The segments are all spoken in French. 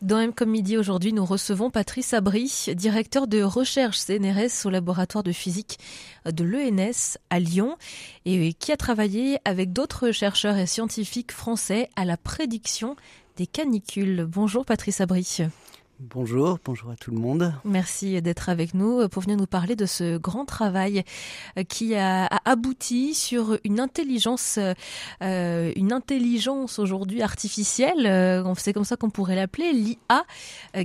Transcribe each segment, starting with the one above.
Dans M midi aujourd'hui, nous recevons Patrice Abry, directeur de recherche CNRS au laboratoire de physique de l'ENS à Lyon et qui a travaillé avec d'autres chercheurs et scientifiques français à la prédiction des canicules. Bonjour Patrice Abry. Bonjour, bonjour à tout le monde. Merci d'être avec nous pour venir nous parler de ce grand travail euh, qui a, abouti sur une intelligence, euh, une intelligence aujourd'hui artificielle, euh, c'est comme ça qu'on pourrait l'appeler, l'IA,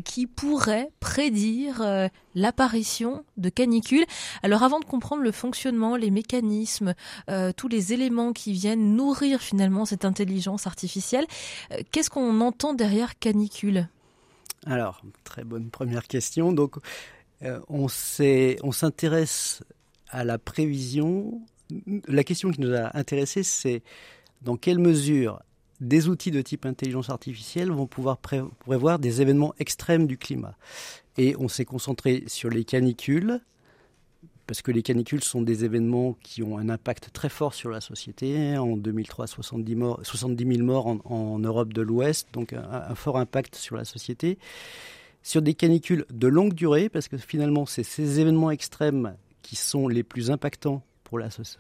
qui pourrait prédire l'apparition de canicules. Alors avant de comprendre le fonctionnement, les mécanismes, tous les éléments qui viennent nourrir finalement cette intelligence artificielle, qu'est-ce qu'on entend derrière canicule? Alors, très bonne première question. Donc, euh, on s'intéresse à la prévision. La question qui nous a intéressés, c'est dans quelle mesure des outils de type intelligence artificielle vont pouvoir prévoir des événements extrêmes du climat. Et on s'est concentré sur les canicules, parce que les canicules sont des événements qui ont un impact très fort sur la société. En 2003, 70, morts, 70 000 morts en, Europe de l'Ouest, donc un, fort impact sur la société. Sur des canicules de longue durée, parce que finalement, c'est ces événements extrêmes qui sont les plus impactants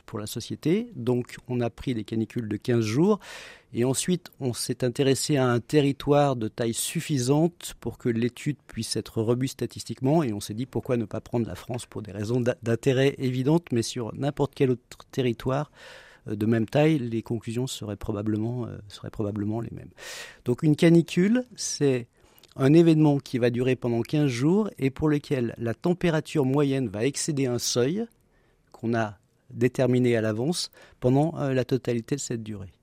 pour la, société. Donc on a pris des canicules de 15 jours et ensuite on s'est intéressé à un territoire de taille suffisante pour que l'étude puisse être robuste statistiquement et on s'est dit pourquoi ne pas prendre la France pour des raisons d'intérêt évidentes mais sur n'importe quel autre territoire euh, de même taille, les conclusions seraient probablement, euh, seraient probablement les mêmes. Donc une canicule, c'est un événement qui va durer pendant 15 jours et pour lequel la température moyenne va excéder un seuil qu'on a déterminée à l'avance pendant euh, la totalité de cette durée.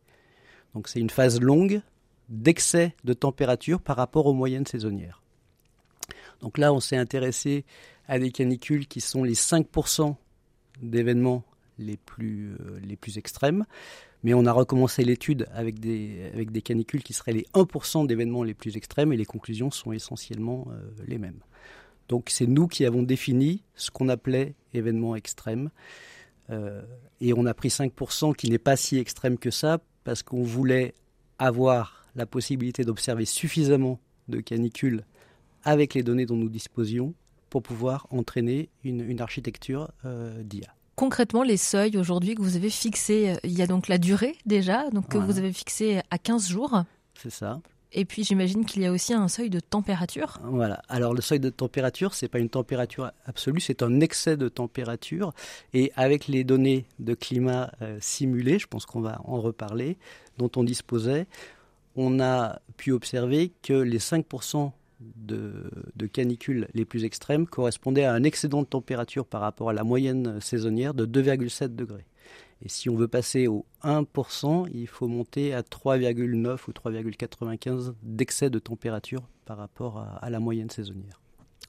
Donc c'est une phase longue d'excès de température par rapport aux moyennes saisonnières. Donc là, on s'est intéressé à des canicules qui sont les 5% d'événements les plus, euh, les plus extrêmes, mais on a recommencé l'étude avec des, avec des canicules qui seraient les 1% d'événements les plus extrêmes et les conclusions sont essentiellement euh, les mêmes. Donc c'est nous qui avons défini ce qu'on appelait événements extrêmes. Euh, et on a pris 5% qui n'est pas si extrême que ça, parce qu'on voulait avoir la possibilité d'observer suffisamment de canicules avec les données dont nous disposions pour pouvoir entraîner une, architecture euh, d'IA. Concrètement, les seuils aujourd'hui que vous avez fixés, euh, il y a donc la durée déjà, donc que vous avez fixé à 15 jours. C'est ça. Et puis j'imagine qu'il y a aussi un seuil de température. Voilà. Alors le seuil de température, c'est pas une température absolue, c'est un excès de température. Et avec les données de climat euh, simulées, je pense qu'on va en reparler, dont on disposait, on a pu observer que les 5% de, de, canicules les plus extrêmes correspondaient à un excédent de température par rapport à la moyenne saisonnière de 2,7 degrés. Et si on veut passer au 1%, il faut monter à 3,9 ou 3,95 d'excès de température par rapport à, la moyenne saisonnière.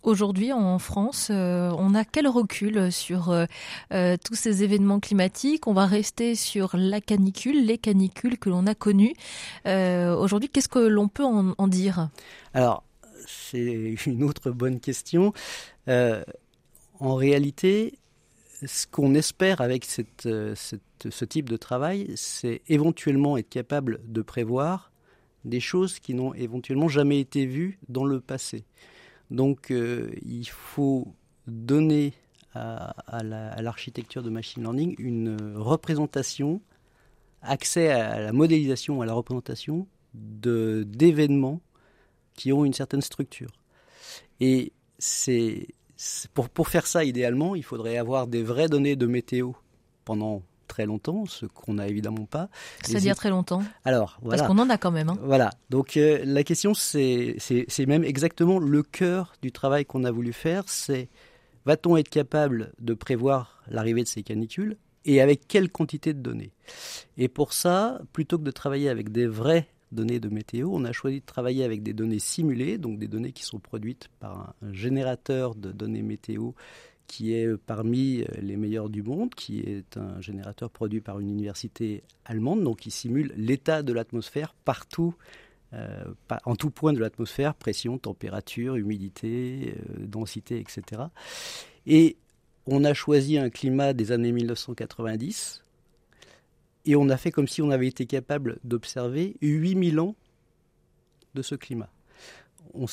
Aujourd'hui, en France, euh, on a quel recul sur euh, euh, tous ces événements climatiques? On va rester sur la canicule, les canicules que l'on a connues. Aujourd'hui, qu'est-ce que l'on peut en, en dire? Alors, c'est une autre bonne question. en réalité, ce qu'on espère avec euh, ce type de travail, c'est éventuellement être capable de prévoir des choses qui n'ont éventuellement jamais été vues dans le passé. Donc euh, il faut donner à, l'architecture de machine learning une représentation, accès à la modélisation, à la représentation d'événements qui ont une certaine structure. Et pour, pour faire ça, idéalement, il faudrait avoir des vraies données de météo pendant très longtemps, ce qu'on n'a évidemment pas. C'est-à-dire très longtemps Alors, voilà. Parce qu'on en a quand même. Hein. Voilà. Donc, euh, la question, c'est même exactement le cœur du travail qu'on a voulu faire. C'est va-t-on être capable de prévoir l'arrivée de ces canicules et avec quelle quantité de données? Et pour ça, plutôt que de travailler avec des vraies données de météo, on a choisi de travailler avec des données simulées, donc des données qui sont produites par un, générateur de données météo qui est parmi les meilleurs du monde, qui est un générateur produit par une université allemande, donc qui simule l'état de l'atmosphère partout, euh, en tout point de l'atmosphère, pression, température, humidité, euh, densité, etc. Et on a choisi un climat des années 1990 et on a fait comme si on avait été capable d'observer 8000 ans de ce climat. On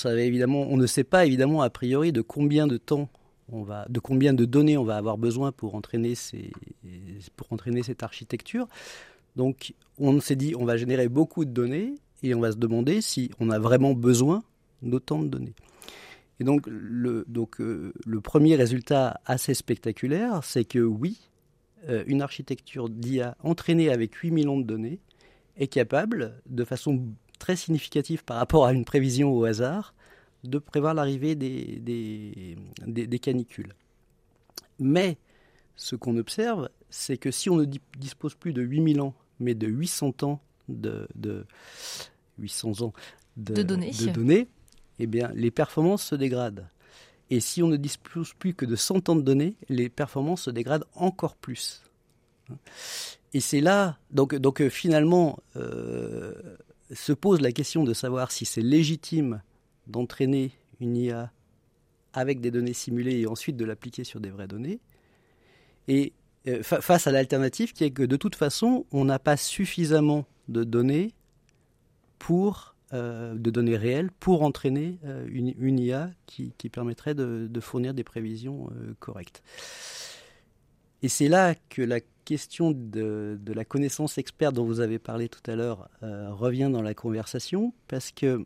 ne sait pas évidemment a priori de combien de temps de combien de données on va avoir besoin pour entraîner, cette architecture. Donc on s'est dit on va générer beaucoup de données et on va se demander si on a vraiment besoin d'autant de données. Et donc le, euh, premier résultat assez spectaculaire, c'est que oui, une architecture d'IA entraînée avec 8 millions de données est capable, de façon très significative par rapport à une prévision au hasard, de prévoir l'arrivée des, des, canicules. Mais ce qu'on observe, c'est que si on ne dispose plus de 8000 ans, mais de 800 ans de, 800 ans de, données. de données, eh bien, les performances se dégradent. Et si on ne dispose plus que de 100 ans de données, les performances se dégradent encore plus. Et c'est là, donc, donc euh, finalement, euh, se pose la question de savoir si c'est légitime d'entraîner une IA avec des données simulées et ensuite de l'appliquer sur des vraies données. Et euh, face à l'alternative qui est que de toute façon, on n'a pas suffisamment de données pour euh, de données réelles pour entraîner euh, une, IA qui, permettrait de, fournir des prévisions correctes. Et c'est là que la question de, la connaissance experte dont vous avez parlé tout à l'heure revient dans la conversation, parce que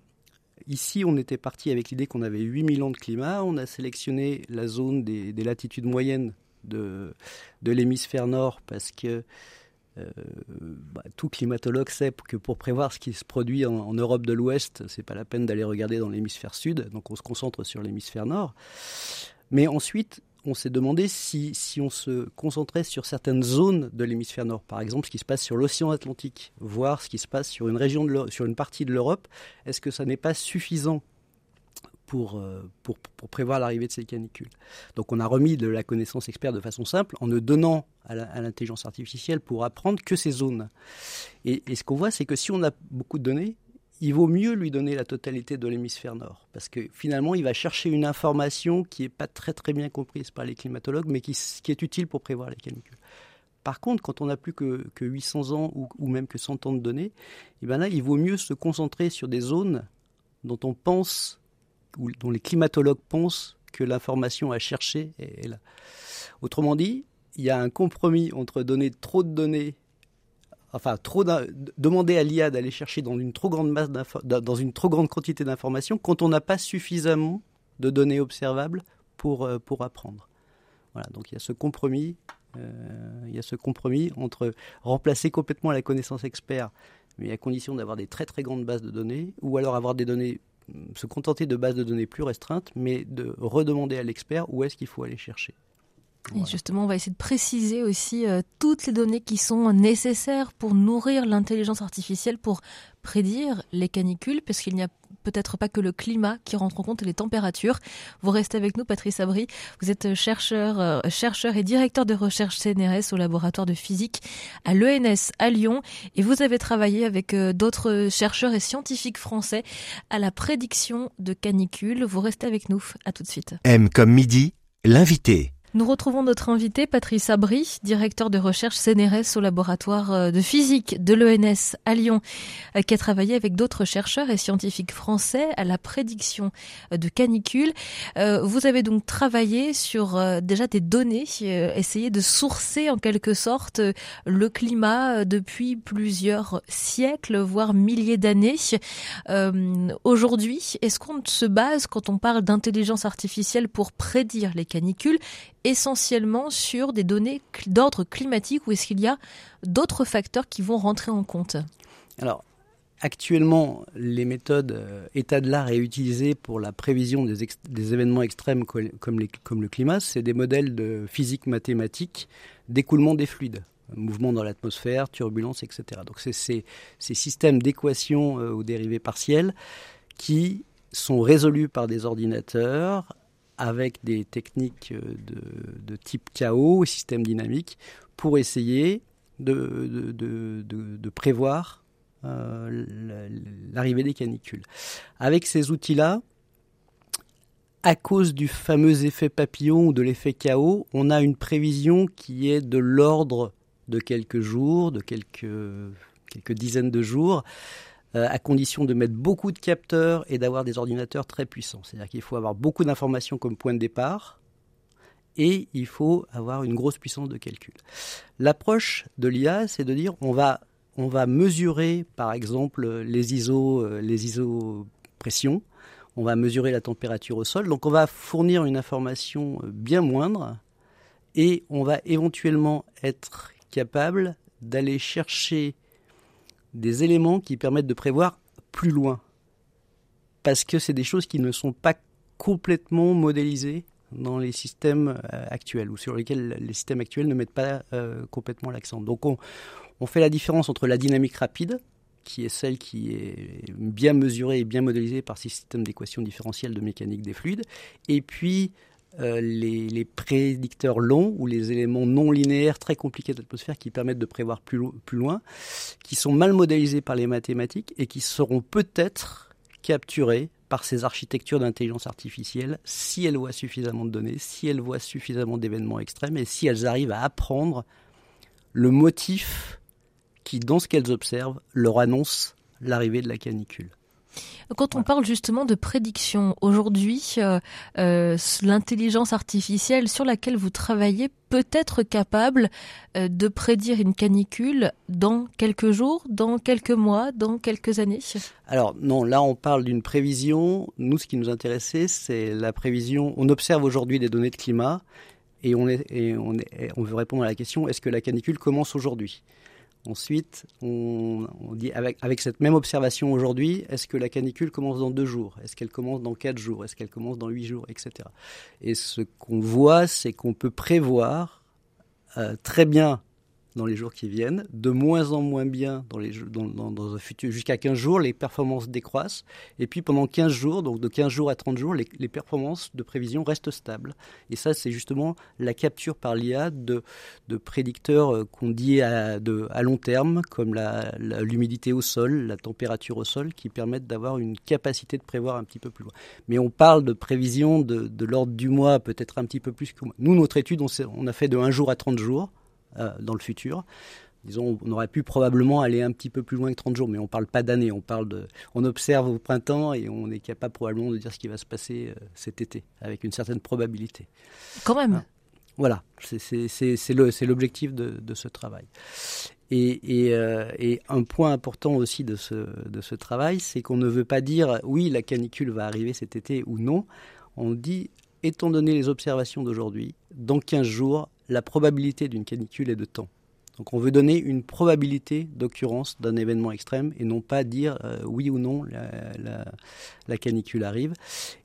Ici, on était parti avec l'idée qu'on avait 8000 ans de climat. On a sélectionné la zone des, latitudes moyennes de, de l'hémisphère nord parce que euh, bah, tout climatologue sait que pour prévoir ce qui se produit en, Europe de l'Ouest, c'est pas la peine d'aller regarder dans l'hémisphère sud. Donc on se concentre sur l'hémisphère nord. Mais ensuite, on s'est demandé si, si on se concentrait sur certaines zones de l'hémisphère nord, par exemple ce qui se passe sur l'océan Atlantique, voir ce qui se passe sur une région de sur une partie de l'Europe, est-ce que ça n'est pas suffisant pour, euh, pour, prévoir l'arrivée de ces canicules. Donc on a remis de la connaissance experte de façon simple en ne donnant à l'intelligence artificielle pour apprendre que ces zones. Et, ce qu'on voit, c'est que si on a beaucoup de données, il vaut mieux lui donner la totalité de l'hémisphère nord. Parce que finalement, il va chercher une information qui n'est pas très très bien comprise par les climatologues, mais qui, est utile pour prévoir les canicules. Par contre, quand on n'a plus que, 800 ans ou, même que 100 ans de données, et eh ben là, il vaut mieux se concentrer sur des zones dont on pense, dont les climatologues pensent que l'information à chercher est là. Autrement dit, il y a un compromis entre donner trop de données enfin trop demander à l'IA d'aller chercher dans une trop grande masse dans une trop grande quantité d'informations quand on n'a pas suffisamment de données observables pour euh, apprendre. Voilà, donc il y a ce compromis, euh, il y a ce compromis entre remplacer complètement la connaissance expert, mais à condition d'avoir des très très grandes bases de données, ou alors avoir des données se contenter de bases de données plus restreintes, mais de redemander à l'expert où est-ce qu'il faut aller chercher. Et justement, on va essayer de préciser aussi euh, toutes les données qui sont nécessaires pour nourrir l'intelligence artificielle pour prédire les canicules, parce qu'il n'y a peut-être pas que le climat qui rentre en compte les températures. Vous restez avec nous, Patrice Abri. Vous êtes chercheur, euh, chercheur et directeur de recherche CNRS au laboratoire de physique à l'ENS à Lyon. Et vous avez travaillé avec euh, d'autres chercheurs et scientifiques français à la prédiction de canicules. Vous restez avec nous. À tout de suite. M comme midi, l'invité. Nous retrouvons notre invité, Patrice Abri, directeur de recherche CNRS au laboratoire euh, de physique de l'ENS à Lyon, euh, qui a travaillé avec d'autres chercheurs et scientifiques français à la prédiction euh, de canicules. Vous avez donc travaillé sur déjà des données, essayé de sourcer en quelque sorte le climat depuis plusieurs siècles, voire milliers d'années. Aujourd'hui, est-ce qu'on se base, quand on parle d'intelligence artificielle, pour prédire les canicules essentiellement sur des données d'ordre climatique ou est-ce qu'il y a d'autres facteurs qui vont rentrer en compte? Alors, actuellement, les méthodes euh, état de l'art et utilisées pour la prévision des, événements extrêmes comme, le climat, c'est des modèles de physique mathématique d'écoulement des fluides mouvement dans l'atmosphère, turbulence, etc. Donc c'est ces, systèmes d'équations euh, aux dérivées partielles qui sont résolus par des ordinateurs avec des techniques de, type chaos, système dynamique, pour essayer de, de, prévoir euh, l'arrivée des canicules. Avec ces outils-là, à cause du fameux effet papillon ou de l'effet chaos, on a une prévision qui est de l'ordre de quelques jours, de quelques, quelques dizaines de jours, euh, à condition de mettre beaucoup de capteurs et d'avoir des ordinateurs très puissants. C'est-à-dire qu'il faut avoir beaucoup d'informations comme point de départ et il faut avoir une grosse puissance de calcul. L'approche de l'IA, c'est de dire on va, mesurer par exemple les ISO, euh, les ISO on va mesurer la température au sol, donc on va fournir une information bien moindre et on va éventuellement être capable d'aller chercher des éléments qui permettent de prévoir plus loin. Parce que c'est des choses qui ne sont pas complètement modélisées dans les systèmes euh, actuels ou sur lesquels les systèmes actuels ne mettent pas euh, complètement l'accent. Donc on, on, fait la différence entre la dynamique rapide, qui est celle qui est bien mesurée et bien modélisée par ces systèmes d'équations différentielles de mécanique des fluides, et puis euh, les, prédicteurs longs ou les éléments non linéaires très compliqués de l'atmosphère qui permettent de prévoir plus, plus loin, qui sont mal modélisés par les mathématiques et qui seront peut-être capturés par ces architectures d'intelligence artificielle si elles voient suffisamment de données, si elles voient suffisamment d'événements extrêmes et si elles arrivent à apprendre le motif qui, dans ce qu'elles observent, leur annonce l'arrivée de la canicule. Quand on parle justement de prédiction, aujourd'hui, euh, euh, l'intelligence artificielle sur laquelle vous travaillez peut être capable euh, de prédire une canicule dans quelques jours, dans quelques mois, dans quelques années? Alors non, là on parle d'une prévision. Nous, ce qui nous intéressait, c'est la prévision. On observe aujourd'hui des données de climat et on, est, et on, est, on veut répondre à la question est-ce que la canicule commence aujourd'hui? Ensuite, on, dit avec, cette même observation aujourd'hui, est-ce que la canicule commence dans deux jours? Est-ce qu'elle commence dans quatre jours? Est-ce qu'elle commence dans huit jours? Etc. Et ce qu'on voit, c'est qu'on peut prévoir euh, très bien dans les jours qui viennent, de moins en moins bien dans, les, dans, dans, un futur. Jusqu'à 15 jours, les performances décroissent. Et puis pendant 15 jours, donc de 15 jours à 30 jours, les, performances de prévision restent stables. Et ça, c'est justement la capture par l'IA de, de prédicteurs euh, qu'on dit à, long terme, comme l'humidité au sol, la température au sol, qui permettent d'avoir une capacité de prévoir un petit peu plus loin. Mais on parle de prévision de, de l'ordre du mois, peut-être un petit peu plus que Nous, notre étude, on, on a fait de 1 jour à 30 jours. Euh, dans le futur. Disons, on aurait pu probablement aller un petit peu plus loin que 30 jours, mais on ne parle pas d'années, on parle de, on observe au printemps et on est capable probablement de dire ce qui va se passer euh, cet été, avec une certaine probabilité. Quand même. Hein voilà, c'est l'objectif de, de, ce travail. Et, et, euh, et, un point important aussi de ce, de ce travail, c'est qu'on ne veut pas dire oui, la canicule va arriver cet été ou non. On dit, étant donné les observations d'aujourd'hui, dans 15 jours, la probabilité d'une canicule est de temps. Donc on veut donner une probabilité d'occurrence d'un événement extrême et non pas dire euh, oui ou non la, canicule arrive.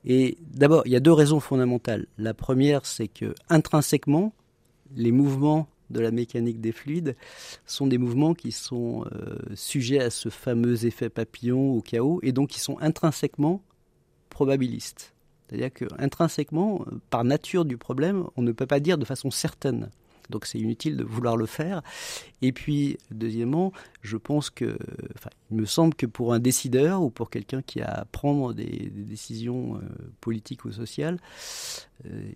Et d'abord, il y a deux raisons fondamentales. La première, c'est que intrinsèquement, les mouvements de la mécanique des fluides sont des mouvements qui sont euh, sujets à ce fameux effet papillon ou chaos et donc qui sont intrinsèquement probabilistes. C'est-à-dire qu'intrinsèquement, par nature du problème, on ne peut pas dire de façon certaine. Donc c'est inutile de vouloir le faire. Et puis, deuxièmement, je pense que, enfin, il me semble que pour un décideur ou pour quelqu'un qui a à prendre des, décisions euh, politiques ou sociales, euh,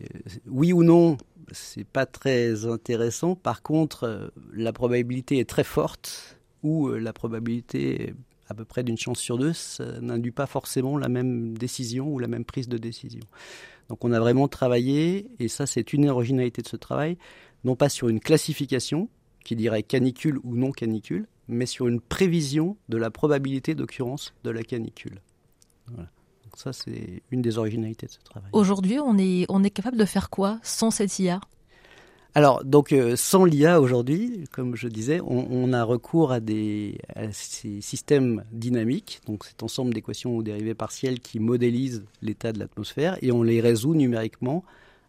oui ou non, c'est pas très intéressant. Par contre, euh, la probabilité est très forte ou la probabilité à peu près d'une chance sur deux, ça n'induit pas forcément la même décision ou la même prise de décision. Donc on a vraiment travaillé, et ça c'est une originalité de ce travail, non pas sur une classification qui dirait canicule ou non canicule, mais sur une prévision de la probabilité d'occurrence de la canicule. Donc ça c'est une des originalités de ce travail. Aujourd'hui on est, on est capable de faire quoi sans cette IA alors, donc, euh, sans l'IA aujourd'hui, comme je disais, on, a recours à, des, ces systèmes dynamiques, donc cet ensemble d'équations ou dérivées partielles qui modélisent l'état de l'atmosphère, et on les résout numériquement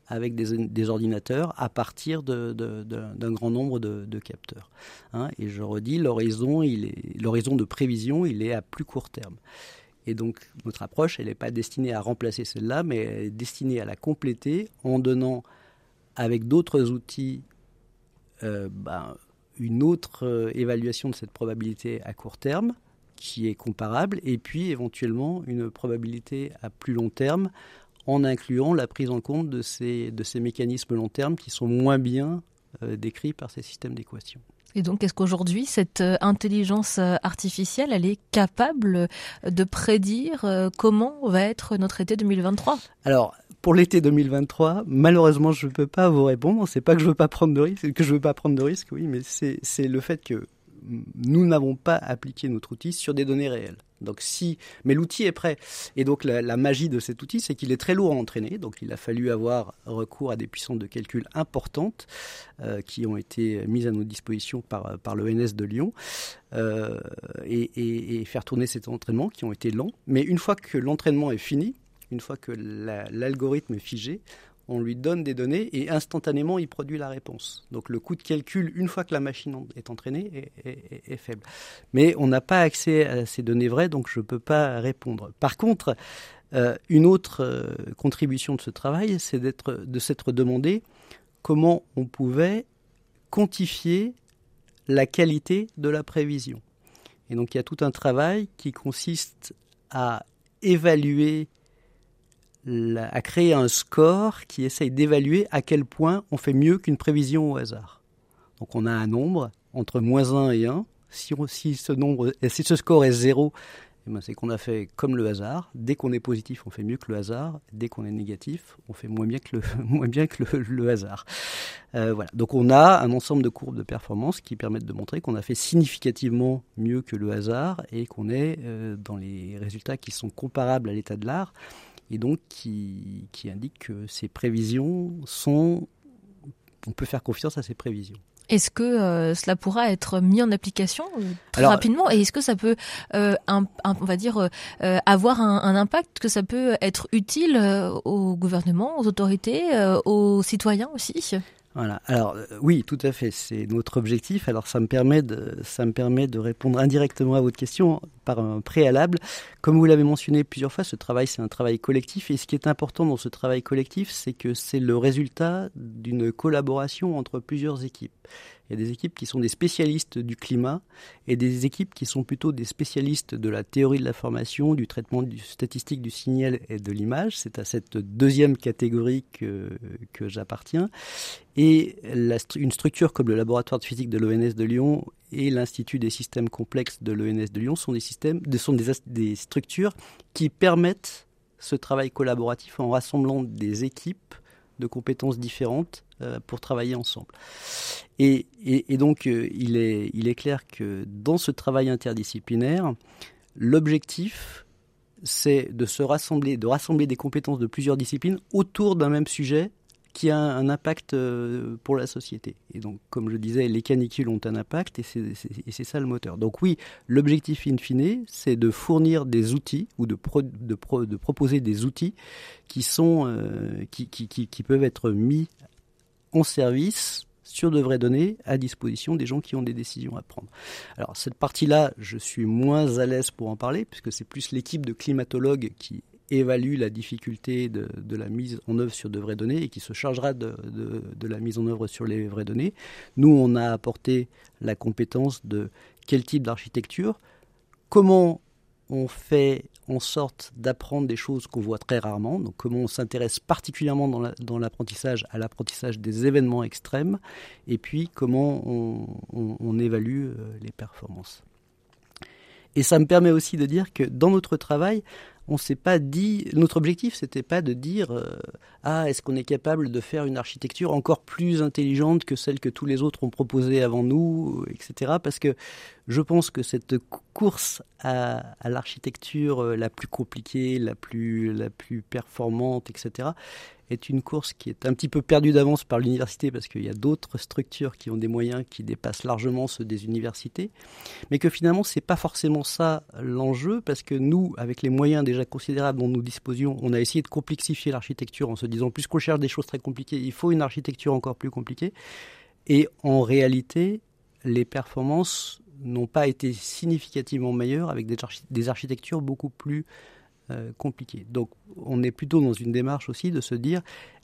avec des, ordinateurs à partir d'un grand nombre de, capteurs. Hein. et je redis, l'horizon de prévision, il est à plus court terme. Et donc, notre approche, elle n'est pas destinée à remplacer celle-là, mais elle est destinée à la compléter en donnant avec d'autres outils euh, ben, une autre euh, évaluation de cette probabilité à court terme qui est comparable, et puis éventuellement une probabilité à plus long terme en incluant la prise en compte de ces, de ces mécanismes long terme qui sont moins bien euh, décrits par ces systèmes d'équations. Et donc, est-ce qu'aujourd'hui, cette intelligence artificielle, elle est capable de prédire comment va être notre été 2023 Alors, pour l'été 2023, malheureusement, je ne peux pas vous répondre. C'est pas que je veux pas prendre de risques, que je veux pas prendre de risques, oui, mais c'est le fait que nous n'avons pas appliqué notre outil sur des données réelles. Donc si, mais l'outil est prêt. Et donc la, magie de cet outil, c'est qu'il est très lourd à entraîner. Donc il a fallu avoir recours à des puissances de calcul importantes euh, qui ont été mises à notre disposition par, par l'ENS de Lyon euh, et, et, faire tourner cet entraînement qui ont été lents. Mais une fois que l'entraînement est fini, une fois que l'algorithme est figé, on lui donne des données et instantanément il produit la réponse. Donc le coût de calcul, une fois que la machine est entraînée, est, faible. Mais on n'a pas accès à ces données vraies, donc je ne peux pas répondre. Par contre, euh, une autre euh, contribution de ce travail, c'est de s'être demandé comment on pouvait quantifier la qualité de la prévision. Et donc il y a tout un travail qui consiste à évaluer à créer un score qui essaye d'évaluer à quel point on fait mieux qu'une prévision au hasard. Donc on a un nombre entre moins 1 et 1. Si, si, ce, nombre, si ce score est 0, eh ben c'est qu'on a fait comme le hasard. Dès qu'on est positif, on fait mieux que le hasard. Dès qu'on est négatif, on fait moins bien que le, moins bien que le, hasard. Euh, voilà. Donc on a un ensemble de courbes de performance qui permettent de montrer qu'on a fait significativement mieux que le hasard et qu'on est euh, dans les résultats qui sont comparables à l'état de l'art et donc qui, qui indique que ces prévisions sont... On peut faire confiance à ces prévisions. Est-ce que euh, cela pourra être mis en application euh, très rapidement et est-ce que ça peut, euh, on va dire, avoir un, un, impact, que ça peut être utile au gouvernement, aux autorités, aux citoyens aussi? Voilà. Alors euh, oui, tout à fait, c'est notre objectif. Alors ça me permet de ça me permet de répondre indirectement à votre question par un préalable. Comme vous l'avez mentionné plusieurs fois, ce travail c'est un travail collectif et ce qui est important dans ce travail collectif, c'est que c'est le résultat d'une collaboration entre plusieurs équipes. Il y a des équipes qui sont des spécialistes du climat et des équipes qui sont plutôt des spécialistes de la théorie de la formation, du traitement du statistique du signal et de l'image. C'est à cette deuxième catégorie que, j'appartiens. Et une structure comme le laboratoire de physique de l'ONS de Lyon et l'Institut des systèmes complexes de l'ONS de Lyon sont des systèmes, sont des structures qui permettent ce travail collaboratif en rassemblant des équipes de compétences différentes euh, pour travailler ensemble. Et, donc, euh, il, est, il est clair que dans ce travail interdisciplinaire, l'objectif, c'est de se rassembler, de rassembler des compétences de plusieurs disciplines autour d'un même sujet qui a un impact euh, pour la société. Et donc, comme je disais, les canicules ont un impact et c'est ça le moteur. Donc oui, l'objectif in fine, c'est de fournir des outils ou de, de, de, proposer des outils qui, sont, euh, qui, qui, qui, peuvent être mis en service sur de vraies données à disposition des gens qui ont des décisions à prendre. Alors cette partie-là, je suis moins à l'aise pour en parler, puisque c'est plus l'équipe de climatologues qui évalue la difficulté de, la mise en œuvre sur de vraies données et qui se chargera de, la mise en œuvre sur les vraies données. Nous, on a apporté la compétence de quel type d'architecture, comment on fait en sorte d'apprendre des choses qu'on voit très rarement, donc comment on s'intéresse particulièrement dans l'apprentissage à l'apprentissage des événements extrêmes, et puis comment on évalue euh, les performances. Et ça me permet aussi de dire que dans notre travail, on s'est pas dit, notre objectif, c'était pas de dire euh, ah est-ce qu'on est capable de faire une architecture encore plus intelligente que celle que tous les autres ont proposée avant nous, etc. Parce que je pense que cette course à, à l'architecture euh, la plus compliquée, la plus la plus performante, etc est une course qui est un petit peu perdue d'avance par l'université parce qu'il y a d'autres structures qui ont des moyens qui dépassent largement ceux des universités, mais que finalement c'est pas forcément ça l'enjeu parce que nous, avec les moyens déjà considérables dont nous disposions, on a essayé de complexifier l'architecture en se disant plus qu'on cherche des choses très compliquées, il faut une architecture encore plus compliquée. Et en réalité, les performances n'ont pas été significativement meilleures avec des, architectures beaucoup plus euh, compliqué. Donc on est plutôt dans une démarche aussi de se dire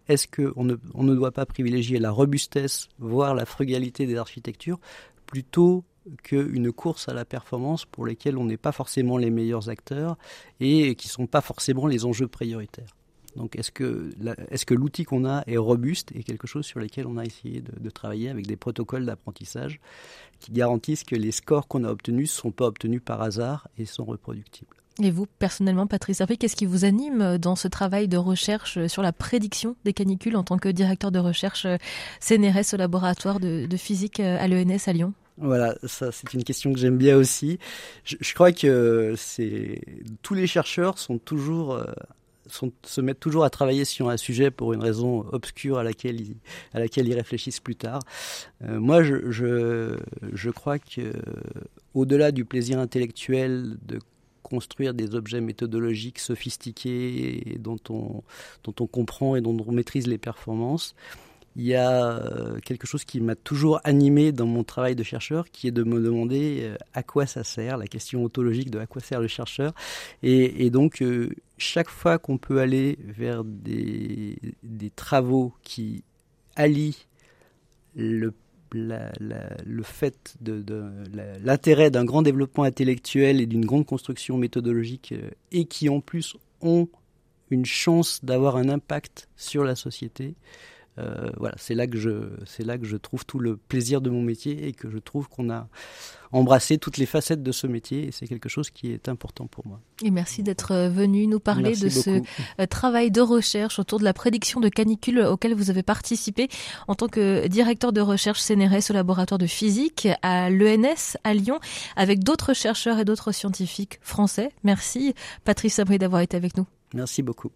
est-ce qu'on ne, on ne doit pas privilégier la robustesse, voire la frugalité des architectures, plutôt qu'une course à la performance pour lesquelles on n'est pas forcément les meilleurs acteurs et qui ne sont pas forcément les enjeux prioritaires. Donc est-ce que, est-ce que l'outil qu'on a est robuste et quelque chose sur lequel on a essayé de, travailler avec des protocoles d'apprentissage qui garantissent que les scores qu'on a obtenus ne sont pas obtenus par hasard et sont reproductibles? Et vous, personnellement, Patrice qu'est-ce qui vous anime dans ce travail de recherche sur la prédiction des canicules en tant que directeur de recherche CNRS au laboratoire de, physique à l'ENS à Lyon? Voilà, ça c'est une question que j'aime bien aussi. Je, crois que tous les chercheurs euh, se mettent toujours à travailler sur un sujet pour une raison obscure à laquelle ils, réfléchissent plus tard. Euh, moi, je, je, je, crois que au-delà du plaisir intellectuel de construire des objets méthodologiques sophistiqués dont on, dont on comprend et dont on maîtrise les performances, il y a euh, quelque chose qui m'a toujours animé dans mon travail de chercheur, qui est de me demander euh, à quoi ça sert, la question ontologique de à quoi sert le chercheur. Et, donc, euh, chaque fois qu'on peut aller vers des, des travaux qui allient le le fait de, l'intérêt d'un grand développement intellectuel et d'une grande construction méthodologique et qui en plus ont une chance d'avoir un impact sur la société, euh, voilà, c'est là que je, c'est là que je trouve tout le plaisir de mon métier et que je trouve qu'on a embrassé toutes les facettes de ce métier et c'est quelque chose qui est important pour moi. Et merci d'être euh, venu nous parler de ce euh, travail de recherche autour de la prédiction de canicules auquel vous avez participé en tant que directeur de recherche CNRS au laboratoire de physique à l'ENS à Lyon avec d'autres chercheurs et d'autres scientifiques français. Merci Patrice Sabri d'avoir été avec nous. Merci beaucoup.